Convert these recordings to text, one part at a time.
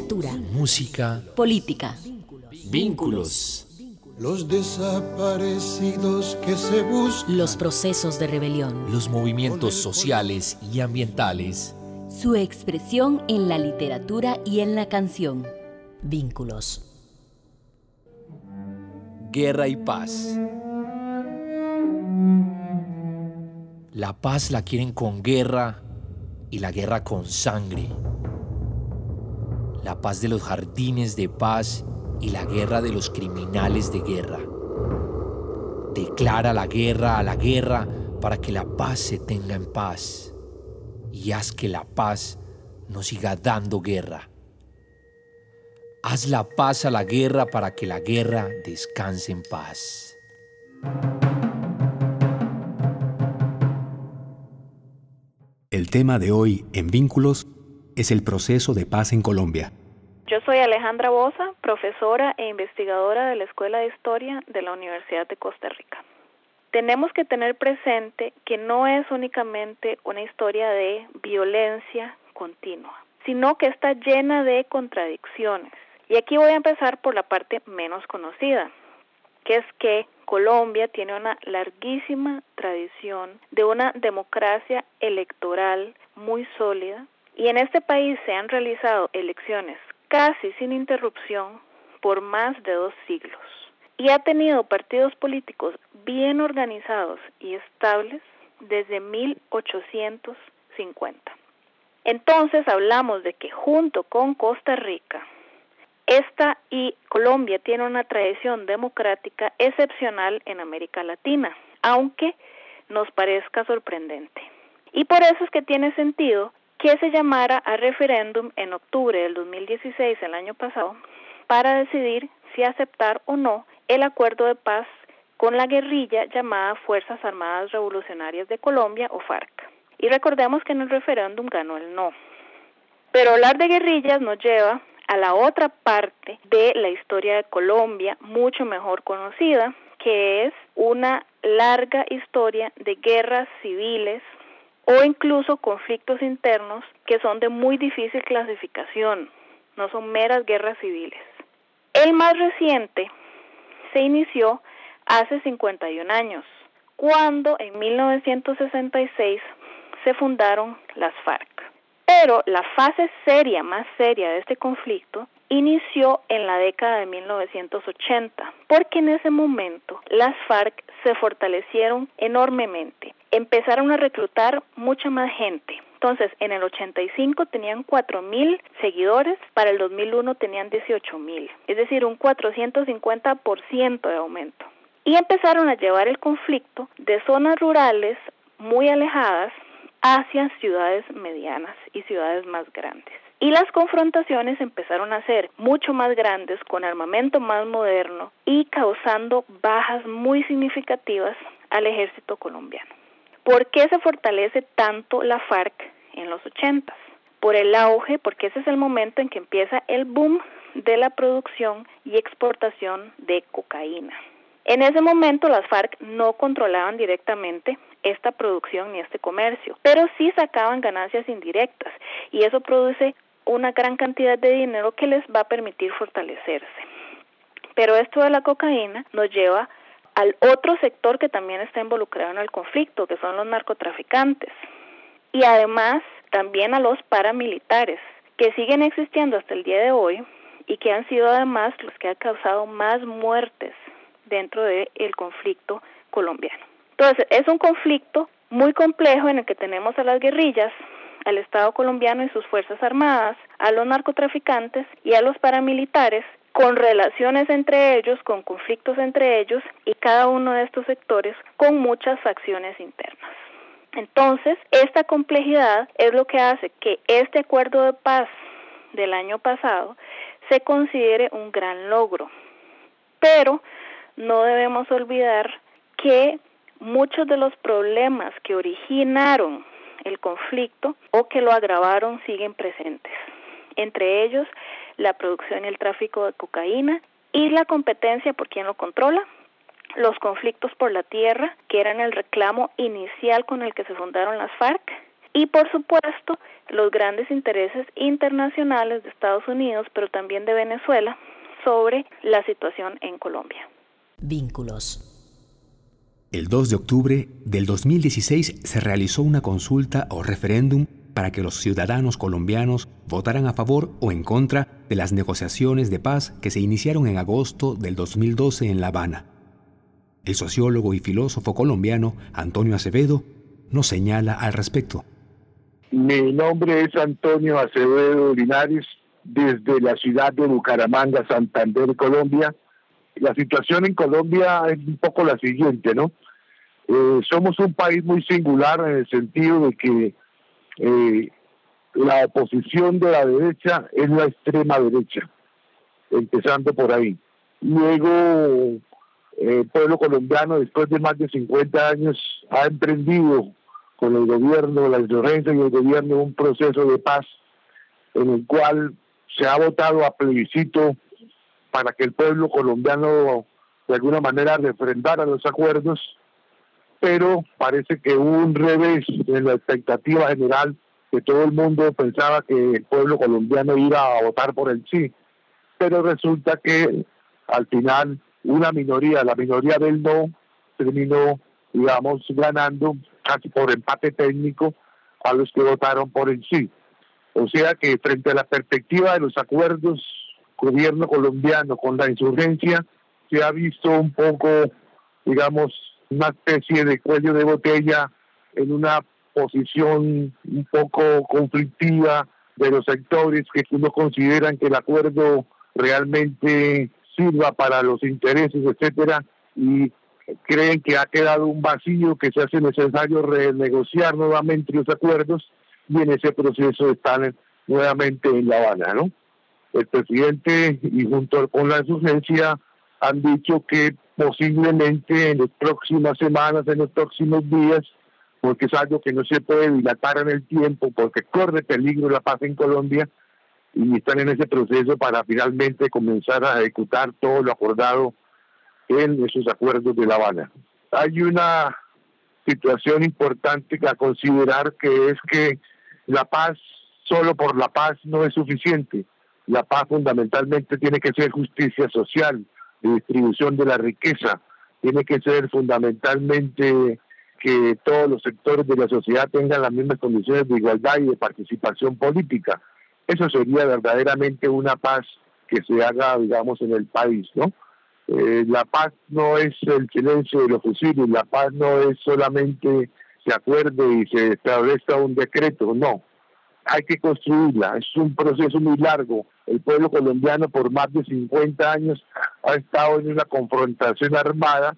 literatura, música, política, vínculos, los desaparecidos que se buscan, los procesos de rebelión, los movimientos sociales y ambientales, su expresión en la literatura y en la canción. Vínculos. Guerra y paz. La paz la quieren con guerra y la guerra con sangre. La paz de los jardines de paz y la guerra de los criminales de guerra. Declara la guerra a la guerra para que la paz se tenga en paz y haz que la paz no siga dando guerra. Haz la paz a la guerra para que la guerra descanse en paz. El tema de hoy en Vínculos es el proceso de paz en Colombia. Yo soy Alejandra Bosa, profesora e investigadora de la Escuela de Historia de la Universidad de Costa Rica. Tenemos que tener presente que no es únicamente una historia de violencia continua, sino que está llena de contradicciones. Y aquí voy a empezar por la parte menos conocida, que es que Colombia tiene una larguísima tradición de una democracia electoral muy sólida y en este país se han realizado elecciones casi sin interrupción por más de dos siglos y ha tenido partidos políticos bien organizados y estables desde 1850. Entonces hablamos de que junto con Costa Rica, esta y Colombia tiene una tradición democrática excepcional en América Latina, aunque nos parezca sorprendente. Y por eso es que tiene sentido que se llamara a referéndum en octubre del 2016, el año pasado, para decidir si aceptar o no el acuerdo de paz con la guerrilla llamada Fuerzas Armadas Revolucionarias de Colombia o FARC. Y recordemos que en el referéndum ganó el no. Pero hablar de guerrillas nos lleva a la otra parte de la historia de Colombia, mucho mejor conocida, que es una larga historia de guerras civiles o incluso conflictos internos que son de muy difícil clasificación, no son meras guerras civiles. El más reciente se inició hace 51 años, cuando en 1966 se fundaron las FARC. Pero la fase seria, más seria de este conflicto, inició en la década de 1980, porque en ese momento las FARC se fortalecieron enormemente. Empezaron a reclutar mucha más gente. Entonces, en el 85 tenían 4.000 seguidores, para el 2001 tenían 18.000, es decir, un 450% de aumento. Y empezaron a llevar el conflicto de zonas rurales muy alejadas hacia ciudades medianas y ciudades más grandes. Y las confrontaciones empezaron a ser mucho más grandes, con armamento más moderno y causando bajas muy significativas al ejército colombiano. ¿Por qué se fortalece tanto la FARC en los 80? Por el auge, porque ese es el momento en que empieza el boom de la producción y exportación de cocaína. En ese momento las FARC no controlaban directamente esta producción ni este comercio, pero sí sacaban ganancias indirectas y eso produce una gran cantidad de dinero que les va a permitir fortalecerse. Pero esto de la cocaína nos lleva al otro sector que también está involucrado en el conflicto, que son los narcotraficantes. Y además también a los paramilitares, que siguen existiendo hasta el día de hoy y que han sido además los que han causado más muertes dentro del conflicto colombiano. Entonces, es un conflicto muy complejo en el que tenemos a las guerrillas al Estado colombiano y sus Fuerzas Armadas, a los narcotraficantes y a los paramilitares, con relaciones entre ellos, con conflictos entre ellos y cada uno de estos sectores con muchas facciones internas. Entonces, esta complejidad es lo que hace que este acuerdo de paz del año pasado se considere un gran logro. Pero no debemos olvidar que muchos de los problemas que originaron el conflicto o que lo agravaron siguen presentes. Entre ellos, la producción y el tráfico de cocaína y la competencia por quien lo controla, los conflictos por la tierra, que eran el reclamo inicial con el que se fundaron las FARC, y por supuesto los grandes intereses internacionales de Estados Unidos, pero también de Venezuela, sobre la situación en Colombia. Vínculos. El 2 de octubre del 2016 se realizó una consulta o referéndum para que los ciudadanos colombianos votaran a favor o en contra de las negociaciones de paz que se iniciaron en agosto del 2012 en La Habana. El sociólogo y filósofo colombiano Antonio Acevedo nos señala al respecto. Mi nombre es Antonio Acevedo Linares, desde la ciudad de Bucaramanga, Santander, Colombia. La situación en Colombia es un poco la siguiente, ¿no? Eh, somos un país muy singular en el sentido de que eh, la oposición de la derecha es la extrema derecha, empezando por ahí. Luego, el pueblo colombiano, después de más de 50 años, ha emprendido con el gobierno, la insurgencia y el gobierno un proceso de paz en el cual se ha votado a plebiscito para que el pueblo colombiano de alguna manera refrendara los acuerdos, pero parece que hubo un revés en la expectativa general que todo el mundo pensaba que el pueblo colombiano iba a votar por el sí, pero resulta que al final una minoría, la minoría del no, terminó, digamos, ganando casi por empate técnico a los que votaron por el sí. O sea que frente a la perspectiva de los acuerdos gobierno colombiano con la insurgencia, se ha visto un poco, digamos, una especie de cuello de botella en una posición un poco conflictiva de los sectores que no consideran que el acuerdo realmente sirva para los intereses, etcétera, y creen que ha quedado un vacío que se hace necesario renegociar nuevamente los acuerdos y en ese proceso están nuevamente en La Habana, ¿no? El presidente y junto con la insurgencia han dicho que posiblemente en las próximas semanas, en los próximos días, porque es algo que no se puede dilatar en el tiempo, porque corre peligro la paz en Colombia, y están en ese proceso para finalmente comenzar a ejecutar todo lo acordado en esos acuerdos de La Habana. Hay una situación importante a considerar que es que la paz solo por la paz no es suficiente. La paz fundamentalmente tiene que ser justicia social, distribución de la riqueza, tiene que ser fundamentalmente que todos los sectores de la sociedad tengan las mismas condiciones de igualdad y de participación política. Eso sería verdaderamente una paz que se haga, digamos, en el país, ¿no? Eh, la paz no es el silencio de los fusiles, la paz no es solamente se acuerde y se establezca un decreto, no. Hay que construirla, es un proceso muy largo. El pueblo colombiano por más de 50 años ha estado en una confrontación armada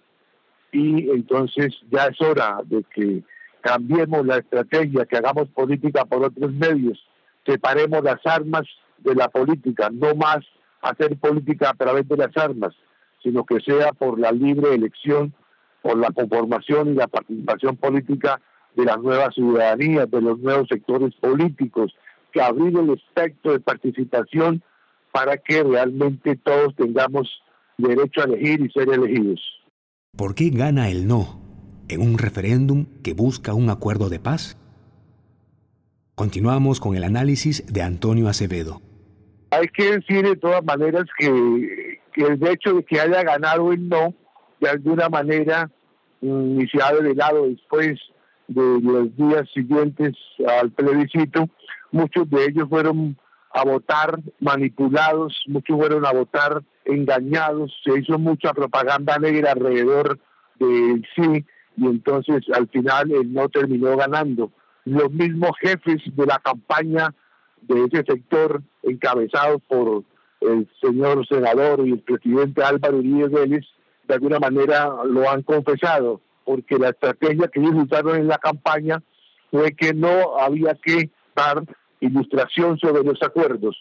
y entonces ya es hora de que cambiemos la estrategia, que hagamos política por otros medios, separemos las armas de la política, no más hacer política a través de las armas sino que sea por la libre elección, por la conformación y la participación política de las nuevas ciudadanías, de los nuevos sectores políticos, que abrir el espectro de participación para que realmente todos tengamos derecho a elegir y ser elegidos. ¿Por qué gana el no en un referéndum que busca un acuerdo de paz? Continuamos con el análisis de Antonio Acevedo. Hay que decir de todas maneras que que el hecho de que haya ganado el no, de alguna manera, mm, y se ha lado después de los días siguientes al plebiscito, muchos de ellos fueron a votar manipulados, muchos fueron a votar engañados, se hizo mucha propaganda negra alrededor del sí y entonces al final el no terminó ganando. Los mismos jefes de la campaña de ese sector, encabezados por el señor senador y el presidente Álvaro Uribe Vélez de alguna manera lo han confesado, porque la estrategia que ellos usaron en la campaña fue que no había que dar ilustración sobre los acuerdos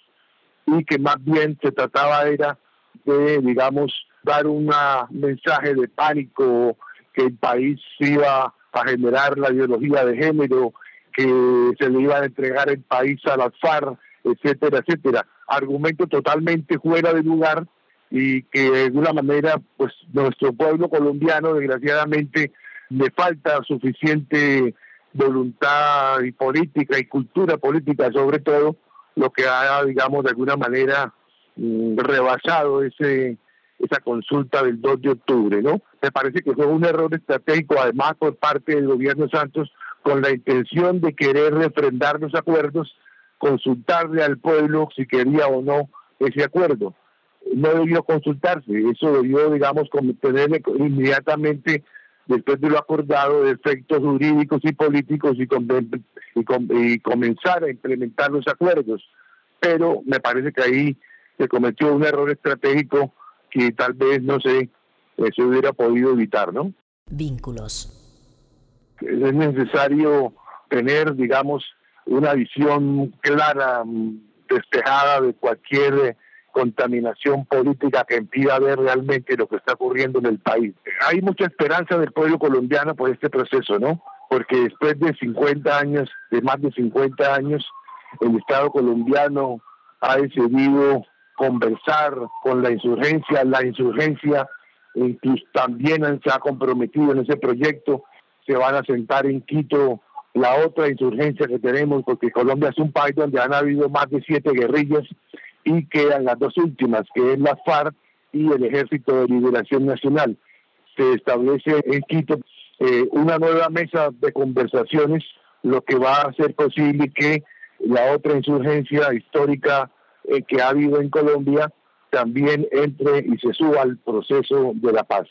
y que más bien se trataba era de, digamos, dar un mensaje de pánico que el país iba a generar la ideología de género, que se le iba a entregar el país a las FARC, etcétera, etcétera. Argumento totalmente fuera de lugar y que de alguna manera pues nuestro pueblo colombiano desgraciadamente le falta suficiente voluntad y política y cultura política sobre todo, lo que ha, digamos, de alguna manera mm, rebasado ese esa consulta del 2 de octubre, ¿no? Me parece que fue un error estratégico, además, por parte del gobierno Santos, con la intención de querer refrendar los acuerdos, consultarle al pueblo si quería o no ese acuerdo. No debió consultarse, eso debió, digamos, tener inmediatamente después de lo acordado, de efectos jurídicos y políticos y, y, comenzar a implementar los acuerdos. Pero me parece que ahí se cometió un error estratégico que tal vez, no sé, se hubiera podido evitar, ¿no? Vínculos. Es necesario tener, digamos, una visión clara, despejada de cualquier contaminación política que impida ver realmente lo que está ocurriendo en el país. Hay mucha esperanza del pueblo colombiano por este proceso, ¿no? Porque después de 50 años, de más de 50 años, el Estado colombiano ha decidido conversar con la insurgencia, la insurgencia incluso también se ha comprometido en ese proyecto, se van a sentar en Quito la otra insurgencia que tenemos, porque Colombia es un país donde han habido más de siete guerrillas y quedan las dos últimas, que es la FARC y el Ejército de Liberación Nacional. Se establece en Quito eh, una nueva mesa de conversaciones, lo que va a hacer posible que la otra insurgencia histórica eh, que ha habido en Colombia también entre y se suba al proceso de la paz.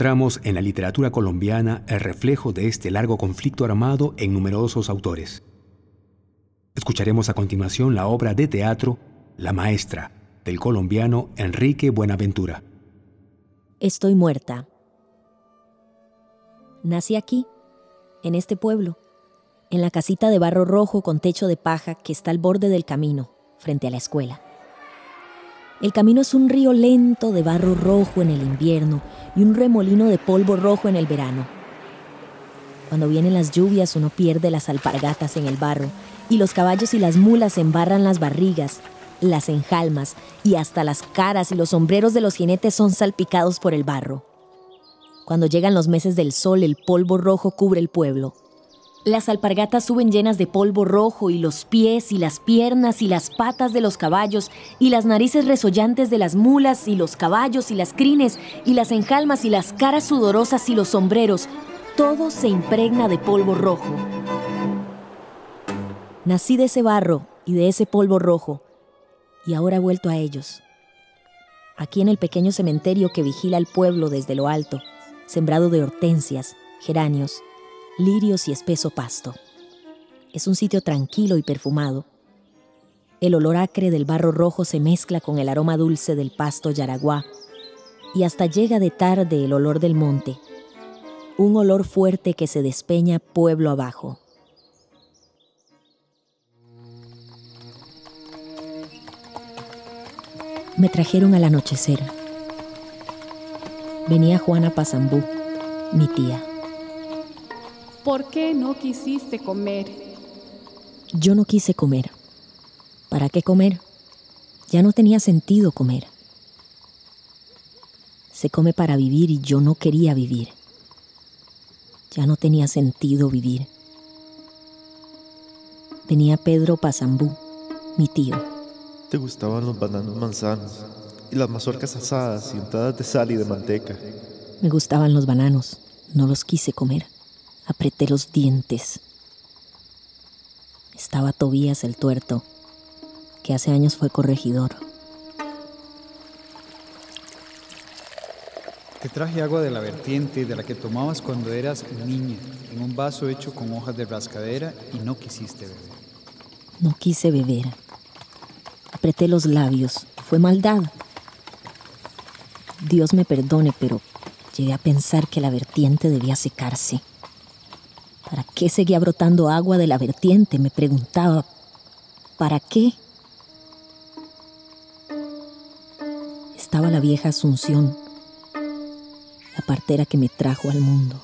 Encontramos en la literatura colombiana el reflejo de este largo conflicto armado en numerosos autores. Escucharemos a continuación la obra de teatro La Maestra, del colombiano Enrique Buenaventura. Estoy muerta. Nací aquí, en este pueblo, en la casita de barro rojo con techo de paja que está al borde del camino, frente a la escuela. El camino es un río lento de barro rojo en el invierno y un remolino de polvo rojo en el verano. Cuando vienen las lluvias uno pierde las alpargatas en el barro y los caballos y las mulas embarran las barrigas, las enjalmas y hasta las caras y los sombreros de los jinetes son salpicados por el barro. Cuando llegan los meses del sol, el polvo rojo cubre el pueblo. Las alpargatas suben llenas de polvo rojo y los pies y las piernas y las patas de los caballos y las narices resollantes de las mulas y los caballos y las crines y las enjalmas y las caras sudorosas y los sombreros, todo se impregna de polvo rojo. Nací de ese barro y de ese polvo rojo y ahora he vuelto a ellos. Aquí en el pequeño cementerio que vigila el pueblo desde lo alto, sembrado de hortensias, geranios, lirios y espeso pasto. Es un sitio tranquilo y perfumado. El olor acre del barro rojo se mezcla con el aroma dulce del pasto yaraguá y hasta llega de tarde el olor del monte, un olor fuerte que se despeña pueblo abajo. Me trajeron al anochecer venía Juana Pazambú, mi tía. ¿Por qué no quisiste comer? Yo no quise comer. ¿Para qué comer? Ya no tenía sentido comer. Se come para vivir y yo no quería vivir. Ya no tenía sentido vivir. Venía Pedro Pazambú, mi tío. ¿Te gustaban los bananos manzanos? y las mazorcas asadas y untadas de sal y de manteca. Me gustaban los bananos, no los quise comer. Apreté los dientes. Estaba Tobías el tuerto, que hace años fue corregidor. Te traje agua de la vertiente de la que tomabas cuando eras niña, en un vaso hecho con hojas de rascadera y no quisiste beber. No quise beber. Apreté los labios. Fue maldad. Dios me perdone, pero llegué a pensar que la vertiente debía secarse. ¿Para qué seguía brotando agua de la vertiente? Me preguntaba. ¿Para qué? Estaba la vieja Asunción, la partera que me trajo al mundo.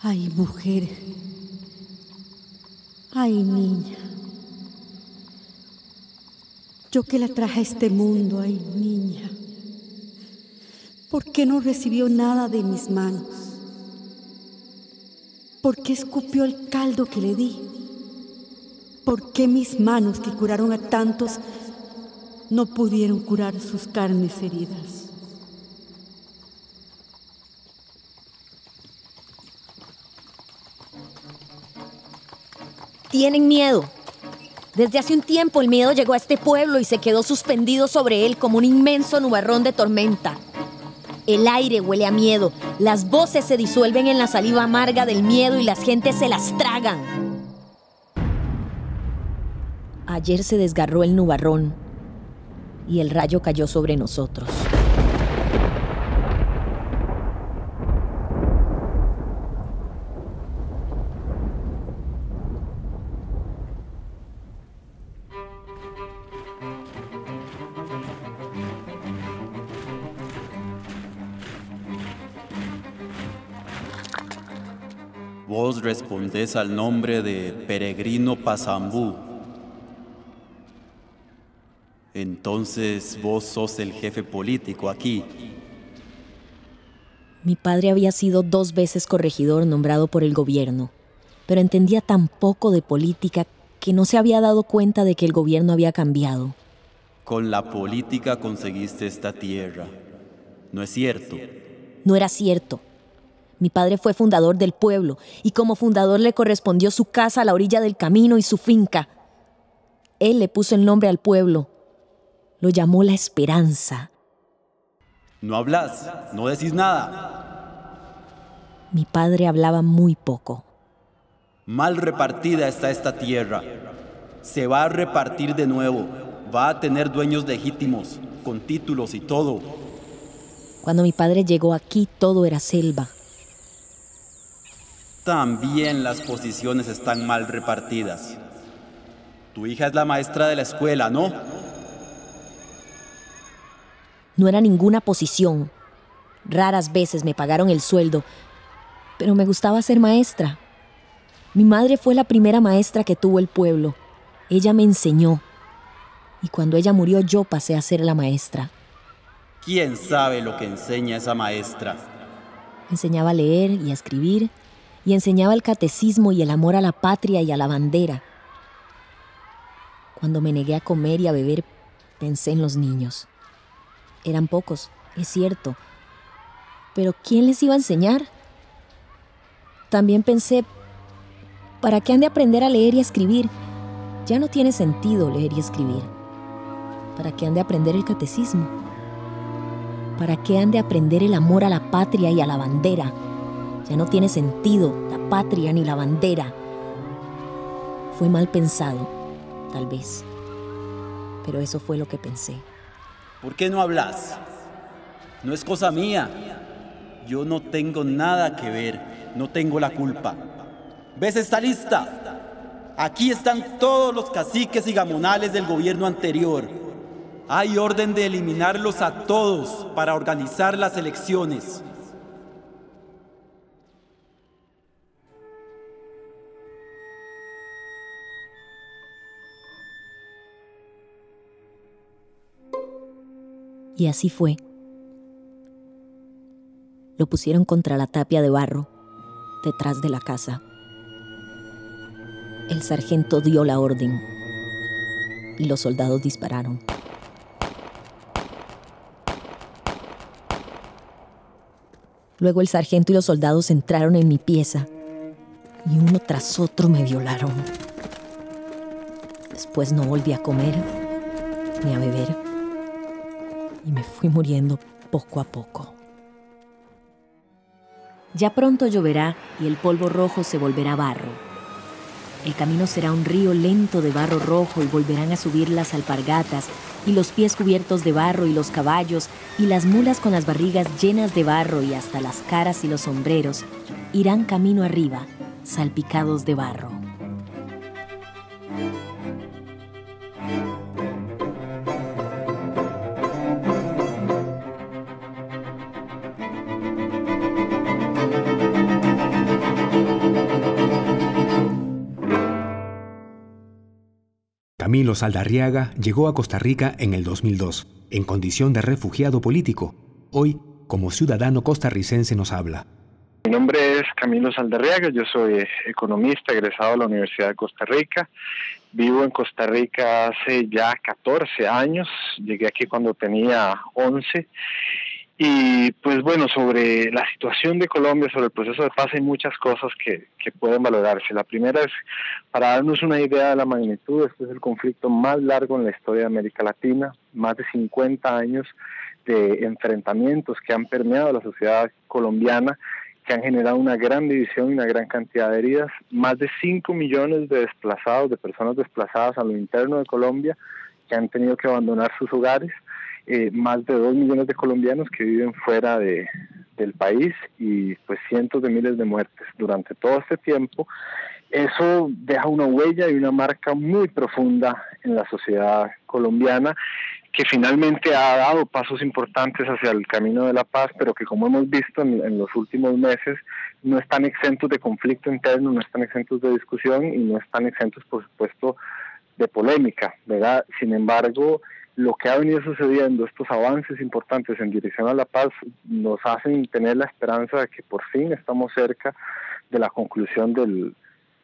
Ay, mujer. Ay, niña. Yo que la traje a este mundo, ay, niña. ¿Por qué no recibió nada de mis manos? ¿Por qué escupió el caldo que le di? ¿Por qué mis manos que curaron a tantos no pudieron curar sus carnes heridas? Tienen miedo. Desde hace un tiempo el miedo llegó a este pueblo y se quedó suspendido sobre él como un inmenso nubarrón de tormenta. El aire huele a miedo, las voces se disuelven en la saliva amarga del miedo y las gentes se las tragan. Ayer se desgarró el nubarrón y el rayo cayó sobre nosotros. Vos respondés al nombre de Peregrino Pasambú. Entonces vos sos el jefe político aquí. Mi padre había sido dos veces corregidor nombrado por el gobierno, pero entendía tan poco de política que no se había dado cuenta de que el gobierno había cambiado. Con la política conseguiste esta tierra. ¿No es cierto? No era cierto. Mi padre fue fundador del pueblo y como fundador le correspondió su casa a la orilla del camino y su finca. Él le puso el nombre al pueblo. Lo llamó la esperanza. No hablas, no decís nada. Mi padre hablaba muy poco. Mal repartida está esta tierra. Se va a repartir de nuevo. Va a tener dueños legítimos, con títulos y todo. Cuando mi padre llegó aquí todo era selva. También las posiciones están mal repartidas. Tu hija es la maestra de la escuela, ¿no? No era ninguna posición. Raras veces me pagaron el sueldo, pero me gustaba ser maestra. Mi madre fue la primera maestra que tuvo el pueblo. Ella me enseñó. Y cuando ella murió yo pasé a ser la maestra. ¿Quién sabe lo que enseña esa maestra? Enseñaba a leer y a escribir, y enseñaba el catecismo y el amor a la patria y a la bandera. Cuando me negué a comer y a beber, pensé en los niños. Eran pocos, es cierto, pero ¿quién les iba a enseñar? También pensé, ¿para qué han de aprender a leer y a escribir? Ya no tiene sentido leer y escribir. ¿Para qué han de aprender el catecismo? ¿Para qué han de aprender el amor a la patria y a la bandera? Ya no tiene sentido la patria ni la bandera. Fue mal pensado, tal vez. Pero eso fue lo que pensé. ¿Por qué no hablas? No es cosa mía. Yo no tengo nada que ver no tengo la culpa. ¿Ves esta lista? Aquí están todos los caciques y gamonales del gobierno anterior. Hay orden de eliminarlos a todos para organizar las elecciones. Y así fue. Lo pusieron contra la tapia de barro detrás de la casa. El sargento dio la orden y los soldados dispararon. Luego el sargento y los soldados entraron en mi pieza y uno tras otro me violaron. Después no volví a comer ni a beber y me fui muriendo poco a poco. Ya pronto lloverá y el polvo rojo se volverá barro. El camino será un río lento de barro rojo y volverán a subir las alpargatas y los pies cubiertos de barro y los caballos y las mulas con las barrigas llenas de barro y hasta las caras y los sombreros irán camino arriba, salpicados de barro. Camilo Saldarriaga llegó a Costa Rica en el 2002, en condición de refugiado político. Hoy, como ciudadano costarricense, nos habla. Mi nombre es Camilo Saldarriaga, yo soy economista egresado de la Universidad de Costa Rica. Vivo en Costa Rica hace ya 14 años, llegué aquí cuando tenía 11 y pues bueno, sobre la situación de Colombia, sobre el proceso de paz, hay muchas cosas que, que, pueden valorarse. La primera es, para darnos una idea de la magnitud, este es el conflicto más largo en la historia de América Latina, más de 50 años de enfrentamientos que han permeado la sociedad colombiana, que han generado una gran división y una gran cantidad de heridas, más de 5 millones de desplazados, de personas desplazadas a lo interno de Colombia, que han tenido que abandonar sus hogares eh, más de dos millones de colombianos que viven fuera de, del país y pues cientos de miles de muertes durante todo este tiempo. Eso deja una huella y una marca muy profunda en la sociedad colombiana que finalmente ha dado pasos importantes hacia el camino de la paz, pero que como hemos visto en, en, los últimos meses, no están exentos de conflicto interno, no están exentos de discusión y no están exentos, por supuesto, de polémica, ¿verdad? Sin embargo, lo que ha venido sucediendo, estos avances importantes en dirección a la paz, nos hacen tener la esperanza de que por fin estamos cerca de la conclusión del,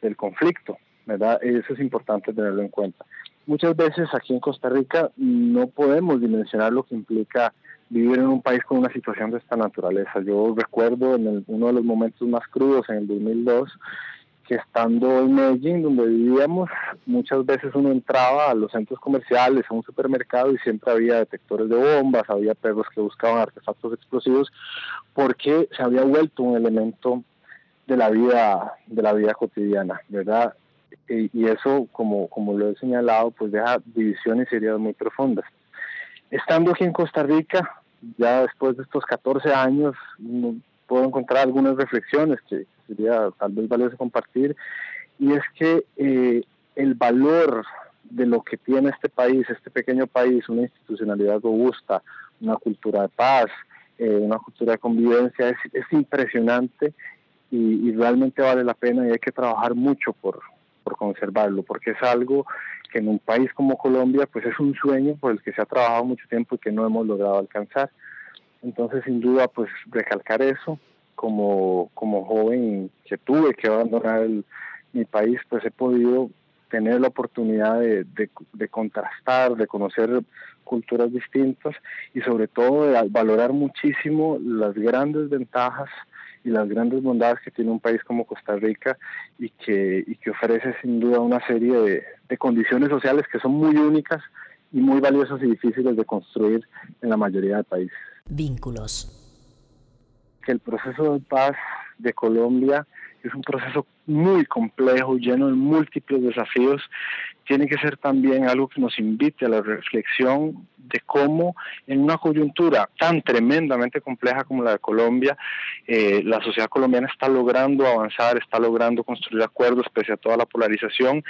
del conflicto. Eso es importante tenerlo en cuenta. Muchas veces aquí en Costa Rica no podemos dimensionar lo que implica vivir en un país con una situación de esta naturaleza. Yo recuerdo en uno de los momentos más crudos, en el 2002, que estando en Medellín, donde vivíamos, muchas veces uno entraba a los centros comerciales, a un supermercado y siempre había detectores de bombas, había perros que buscaban artefactos explosivos, porque se había vuelto un elemento de la vida de la vida cotidiana, ¿verdad? Y, eso, como, como lo he señalado, pues deja divisiones y heridas muy profundas. Estando aquí en Costa Rica, ya después de estos 14 años, puedo encontrar algunas reflexiones que sería tal vez valioso compartir, y es que eh, el valor de lo que tiene este país, este pequeño país, una institucionalidad robusta, una cultura de paz, eh, una cultura de convivencia, es, es impresionante y, y, realmente vale la pena y hay que trabajar mucho por, por conservarlo, porque es algo que en un país como Colombia, pues es un sueño por el que se ha trabajado mucho tiempo y que no hemos logrado alcanzar. Entonces, sin duda, pues recalcar eso como, como joven que tuve que abandonar mi país, pues he podido tener la oportunidad de, contrastar, de conocer culturas distintas y sobre todo de valorar muchísimo las grandes ventajas y las grandes bondades que tiene un país como Costa Rica y que, y que ofrece sin duda una serie de, de condiciones sociales que son muy únicas y muy valiosas y difíciles de construir en la mayoría de países. Vínculos. Que el proceso de paz de Colombia es un proceso muy complejo, lleno de múltiples desafíos, tiene que ser también algo que nos invite a la reflexión de cómo en una coyuntura tan tremendamente compleja como la de Colombia, eh, la sociedad colombiana está logrando avanzar, está logrando construir acuerdos pese a toda la polarización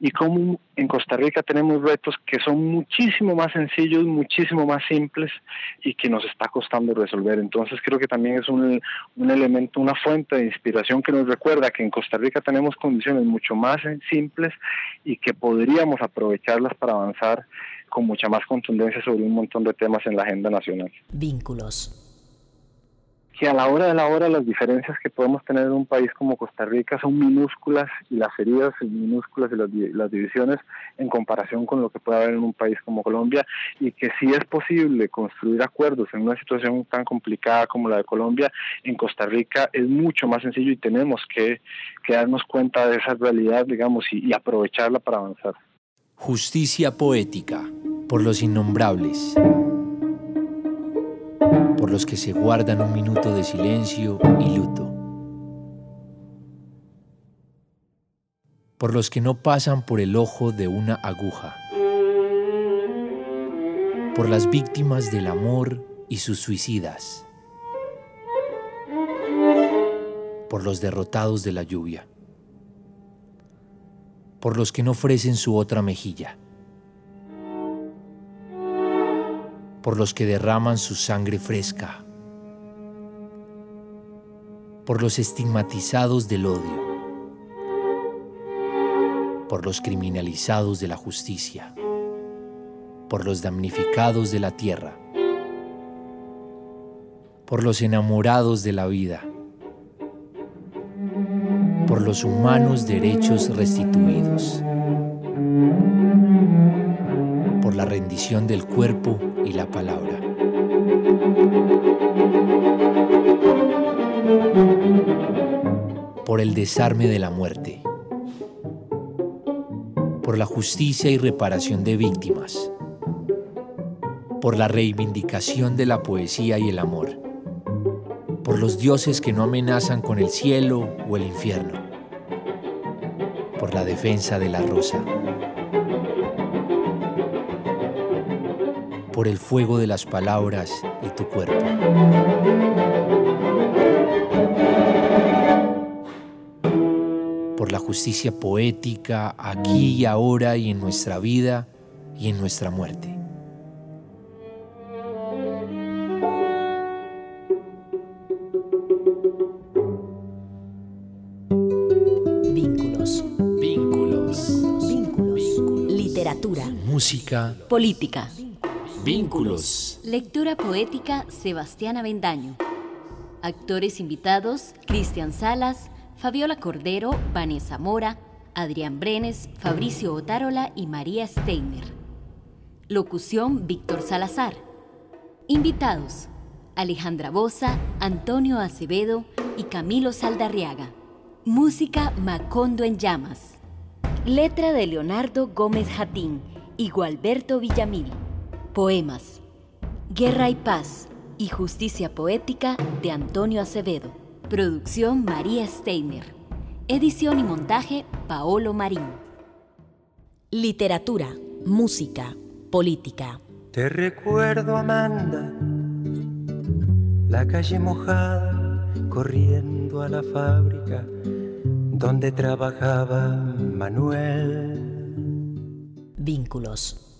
y cómo en Costa Rica tenemos retos que son muchísimo más sencillos, muchísimo más simples y que nos está costando resolver. Entonces creo que también es un, un elemento, una fuente de inspiración que nos recuerda que en Costa Rica tenemos condiciones mucho más simples y que podríamos aprovecharlas para avanzar con mucha más contundencia sobre un montón de temas en la agenda nacional. Vínculos. Que a la hora de la hora las diferencias que podemos tener en un país como Costa Rica son minúsculas y las heridas son minúsculas y las, las divisiones en comparación con lo que puede haber en un país como Colombia y que si es posible construir acuerdos en una situación tan complicada como la de Colombia, en Costa Rica es mucho más sencillo y tenemos que, que darnos cuenta de esa realidad, digamos, y aprovecharla para avanzar. Justicia poética por los innombrables, por los que se guardan un minuto de silencio y luto, por los que no pasan por el ojo de una aguja, por las víctimas del amor y sus suicidas, por los derrotados de la lluvia. Por los que no ofrecen su otra mejilla, por los que derraman su sangre fresca, por los estigmatizados del odio, por los criminalizados de la justicia, por los damnificados de la tierra, por los enamorados de la vida, por los humanos derechos restituidos, la rendición del cuerpo y la palabra. Por el desarme de la muerte, por la justicia y reparación de víctimas, por la reivindicación de la poesía y el amor. Por los dioses que no amenazan con el cielo o el infierno, por la defensa de la rosa, por el fuego de las palabras y tu cuerpo. Por la justicia poética aquí y ahora y en nuestra vida y en nuestra muerte. música, política, vínculos, lectura poética Sebastián Avendaño. Actores invitados Cristian Salas, Fabiola Cordero, Vanessa Mora, Adrián Brenes, Fabricio Otárola y María Steiner. Locución Víctor Salazar. Invitados Alejandra Bosa, Antonio Acevedo y Camilo Saldarriaga. Música Macondo en Llamas. Letra de Leonardo Gómez Jatín y Gualberto Villamil. Poemas. Guerra y Paz y Justicia Poética de Antonio Acevedo. Producción María Steiner. Edición y montaje Paolo Marín. Literatura, música, política. Te recuerdo, Amanda, la calle mojada, corriendo a la fábrica donde trabajaba Manuel. Vínculos.